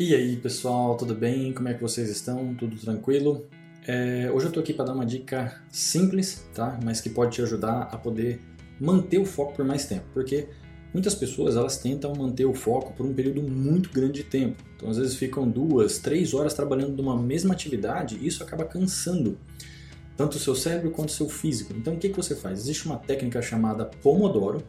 E aí pessoal, tudo bem? Como é que vocês estão? Tudo tranquilo? É, hoje eu tô aqui para dar uma dica simples, tá? Mas que pode te ajudar a poder manter o foco por mais tempo, porque muitas pessoas elas tentam manter o foco por um período muito grande de tempo. Então às vezes ficam duas, três horas trabalhando numa mesma atividade e isso acaba cansando tanto o seu cérebro quanto o seu físico. Então o que, que você faz? Existe uma técnica chamada Pomodoro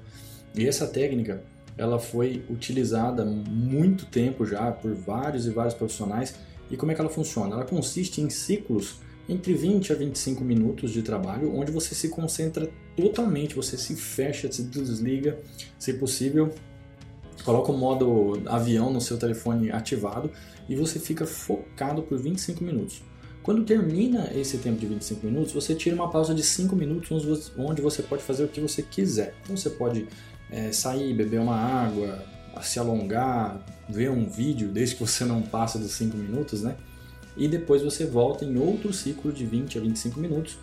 e essa técnica ela foi utilizada muito tempo já por vários e vários profissionais. E como é que ela funciona? Ela consiste em ciclos entre 20 a 25 minutos de trabalho, onde você se concentra totalmente, você se fecha, se desliga, se possível, coloca o modo avião no seu telefone ativado e você fica focado por 25 minutos. Quando termina esse tempo de 25 minutos, você tira uma pausa de 5 minutos onde você pode fazer o que você quiser. Então você pode é, sair, beber uma água, se alongar, ver um vídeo, desde que você não passe dos 5 minutos, né? E depois você volta em outro ciclo de 20 a 25 minutos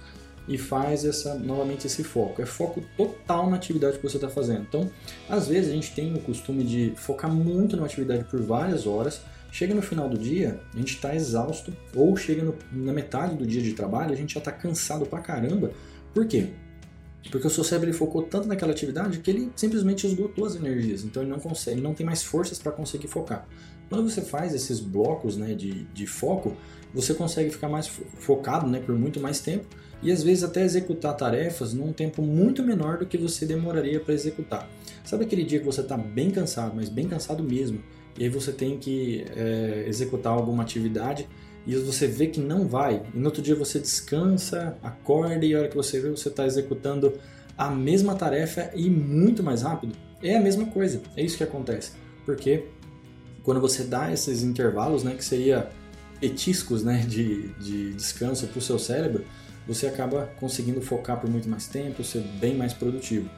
e faz essa, novamente esse foco. É foco total na atividade que você está fazendo. Então, às vezes a gente tem o costume de focar muito na atividade por várias horas. Chega no final do dia, a gente está exausto, ou chega no, na metade do dia de trabalho, a gente já está cansado pra caramba. Por quê? Porque o seu cérebro focou tanto naquela atividade que ele simplesmente esgotou as energias, então ele não consegue, ele não tem mais forças para conseguir focar. Quando você faz esses blocos né, de, de foco, você consegue ficar mais focado né, por muito mais tempo e às vezes até executar tarefas num tempo muito menor do que você demoraria para executar. Sabe aquele dia que você está bem cansado, mas bem cansado mesmo, e aí você tem que é, executar alguma atividade e você vê que não vai, e no outro dia você descansa, acorda e a hora que você vê você está executando a mesma tarefa e muito mais rápido, é a mesma coisa, é isso que acontece. Porque quando você dá esses intervalos, né, que seria petiscos né, de, de descanso para o seu cérebro, você acaba conseguindo focar por muito mais tempo, ser bem mais produtivo.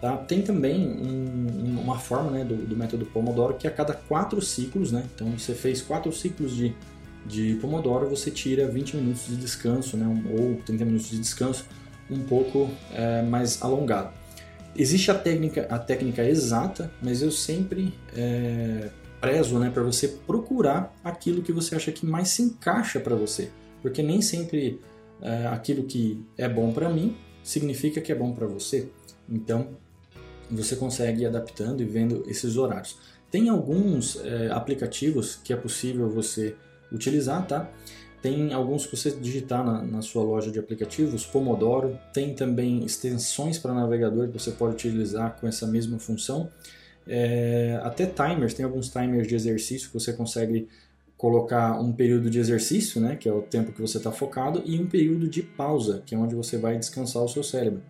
Tá? Tem também um, uma forma né, do, do, método Pomodoro que a cada quatro ciclos, né, então você fez quatro ciclos de de Pomodoro você tira 20 minutos de descanso, né, ou 30 minutos de descanso, um pouco é, mais alongado. Existe a técnica, a técnica exata, mas eu sempre é, prezo né, para você procurar aquilo que você acha que mais se encaixa para você, porque nem sempre é, aquilo que é bom para mim significa que é bom para você. Então você consegue ir adaptando e vendo esses horários. Tem alguns é, aplicativos que é possível você utilizar, tá? Tem alguns que você digitar na, na, sua loja de aplicativos, Pomodoro, tem também extensões para navegador que você pode utilizar com essa mesma função. É, até timers, tem alguns timers de exercício que você consegue colocar um período de exercício, né, que é o tempo que você está focado, e um período de pausa, que é onde você vai descansar o seu cérebro.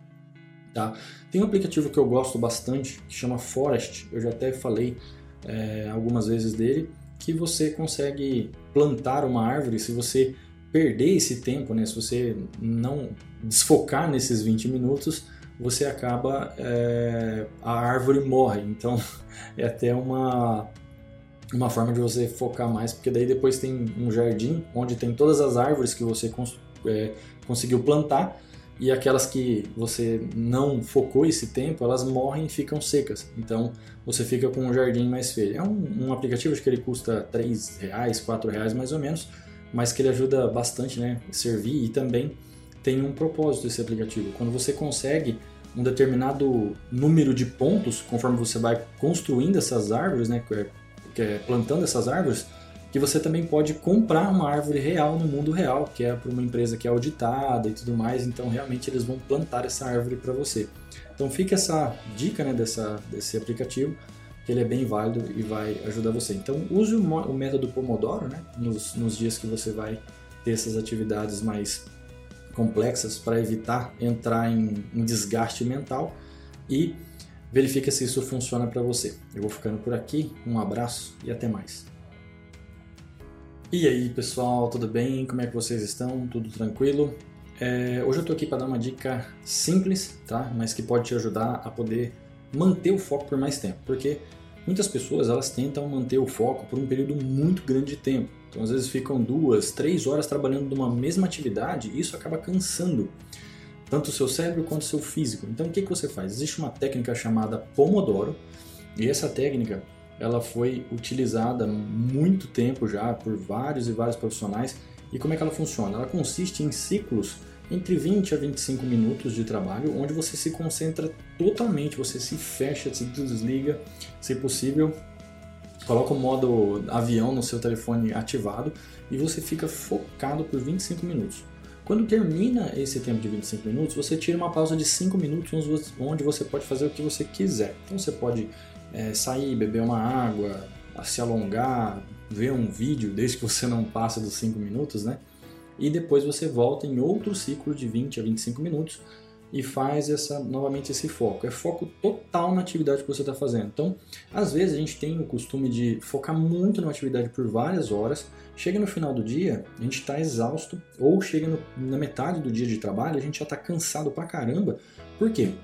Tá? Tem um aplicativo que eu gosto bastante, que chama Forest, eu já até falei é, algumas vezes dele, que você consegue plantar uma árvore se você perder esse tempo, né? Se você não desfocar nesses 20 minutos, você acaba é, a árvore morre. Então é até uma uma forma de você focar mais, porque daí depois tem um jardim onde tem todas as árvores que você cons é, conseguiu plantar e aquelas que você não focou esse tempo, elas morrem e ficam secas. Então você fica com um jardim mais feio. É um, um aplicativo que ele custa 3 reais, 4 reais mais ou menos, mas que ele ajuda bastante, né? Servir e também tem um propósito esse aplicativo. Quando você consegue um determinado número de pontos, conforme você vai construindo essas árvores, né? É, plantando essas árvores, que você também pode comprar uma árvore real no mundo real, que é para uma empresa que é auditada e tudo mais, então realmente eles vão plantar essa árvore para você. Então fica essa dica né, dessa, desse aplicativo, que ele é bem válido e vai ajudar você. Então use o, o método Pomodoro né, nos, nos dias que você vai ter essas atividades mais complexas para evitar entrar em, desgaste mental e verifica se isso funciona para você. Eu vou ficando por aqui, um abraço e até mais. E aí pessoal, tudo bem? Como é que vocês estão? Tudo tranquilo? É, hoje eu estou aqui para dar uma dica simples, tá? Mas que pode te ajudar a poder manter o foco por mais tempo, porque muitas pessoas elas tentam manter o foco por um período muito grande de tempo. Então às vezes ficam duas, três horas trabalhando numa mesma atividade e isso acaba cansando tanto o seu cérebro quanto o seu físico. Então o que, que você faz? Existe uma técnica chamada Pomodoro e essa técnica ela foi utilizada muito tempo já por vários e vários profissionais. E como é que ela funciona? Ela consiste em ciclos entre 20 a 25 minutos de trabalho, onde você se concentra totalmente, você se fecha, se desliga, se possível, coloca o modo avião no seu telefone ativado e você fica focado por 25 minutos. Quando termina esse tempo de 25 minutos, você tira uma pausa de 5 minutos onde você pode fazer o que você quiser. Então você pode é, sair, beber uma água, se alongar, ver um vídeo, desde que você não passe dos 5 minutos, né? E depois você volta em outro ciclo de 20 a 25 minutos e faz essa novamente esse foco. É foco total na atividade que você está fazendo. Então, às vezes a gente tem o costume de focar muito na atividade por várias horas. Chega no final do dia, a gente está exausto, ou chega no, na metade do dia de trabalho, a gente já está cansado pra caramba. Por quê?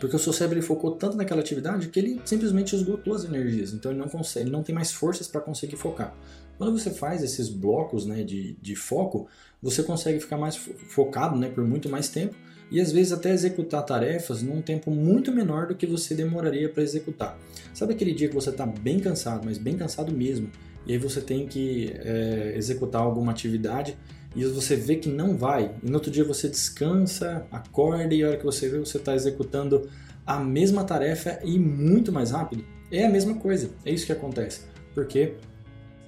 Porque o seu cérebro focou tanto naquela atividade que ele simplesmente esgotou as energias. Então ele não consegue, ele não tem mais forças para conseguir focar. Quando você faz esses blocos né, de, de foco, você consegue ficar mais focado né, por muito mais tempo e às vezes até executar tarefas num tempo muito menor do que você demoraria para executar. Sabe aquele dia que você está bem cansado, mas bem cansado mesmo, e aí você tem que é, executar alguma atividade e você vê que não vai, e no outro dia você descansa, acorda e a hora que você vê você está executando a mesma tarefa e muito mais rápido? É a mesma coisa, é isso que acontece. Porque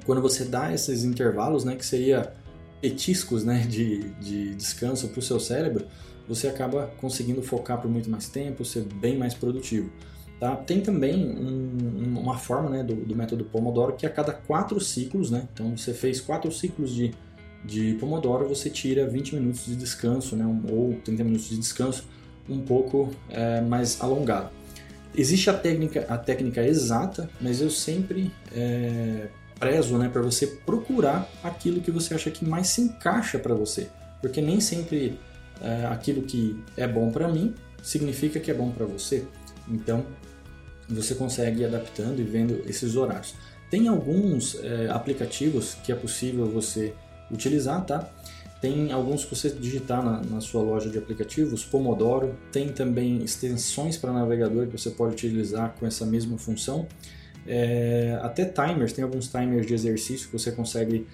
quando você dá esses intervalos, né, que seria petiscos né, de, de descanso para o seu cérebro, você acaba conseguindo focar por muito mais tempo, ser bem mais produtivo. Tá? Tem também um, uma forma né, do, do, método Pomodoro que a cada quatro ciclos, né, então você fez quatro ciclos de, de Pomodoro, você tira 20 minutos de descanso, né, ou 30 minutos de descanso, um pouco é, mais alongado. Existe a técnica, a técnica exata, mas eu sempre é, prezo né, para você procurar aquilo que você acha que mais se encaixa para você. Porque nem sempre é, aquilo que é bom para mim significa que é bom para você. Então, você consegue ir adaptando e vendo esses horários. Tem alguns é, aplicativos que é possível você utilizar, tá? Tem alguns que você digitar na, na, sua loja de aplicativos, Pomodoro, tem também extensões para navegador que você pode utilizar com essa mesma função. É, até timers, tem alguns timers de exercício que você consegue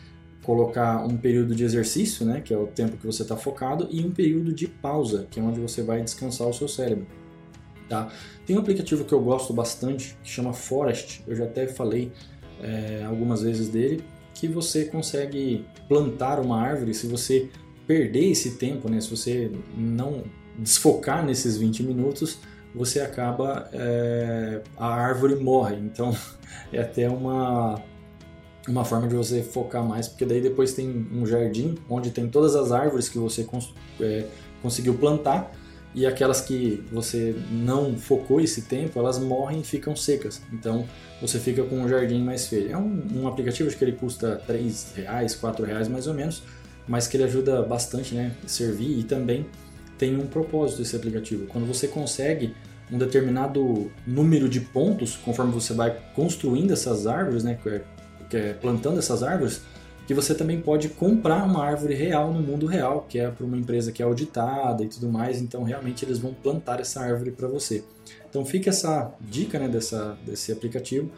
colocar um período de exercício, né, que é o tempo que você está focado, e um período de pausa, que é onde você vai descansar o seu cérebro. Tá? Tem um aplicativo que eu gosto bastante que chama Forest, eu já até falei é, algumas vezes dele, que você consegue plantar uma árvore se você perder esse tempo, né, se você não desfocar nesses 20 minutos, você acaba é, a árvore morre. Então é até uma uma forma de você focar mais, porque daí depois tem um jardim onde tem todas as árvores que você cons é, conseguiu plantar e aquelas que você não focou esse tempo, elas morrem e ficam secas. Então você fica com um jardim mais feio. É um, um aplicativo que ele custa 3 reais, 4 reais mais ou menos, mas que ele ajuda bastante, né, servir e também tem um propósito esse aplicativo. Quando você consegue um determinado número de pontos, conforme você vai construindo essas árvores, né, é, plantando essas árvores, que você também pode comprar uma árvore real no mundo real, que é para uma empresa que é auditada e tudo mais, então realmente eles vão plantar essa árvore para você. Então fica essa dica né, dessa, desse aplicativo,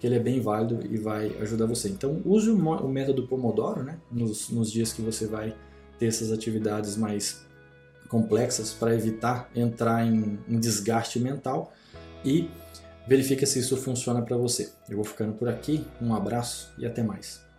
que ele é bem válido e vai ajudar você. Então use o, o método Pomodoro né, nos, nos dias que você vai ter essas atividades mais complexas para evitar entrar em, em desgaste mental e verifica se isso funciona para você. Eu vou ficando por aqui, um abraço e até mais.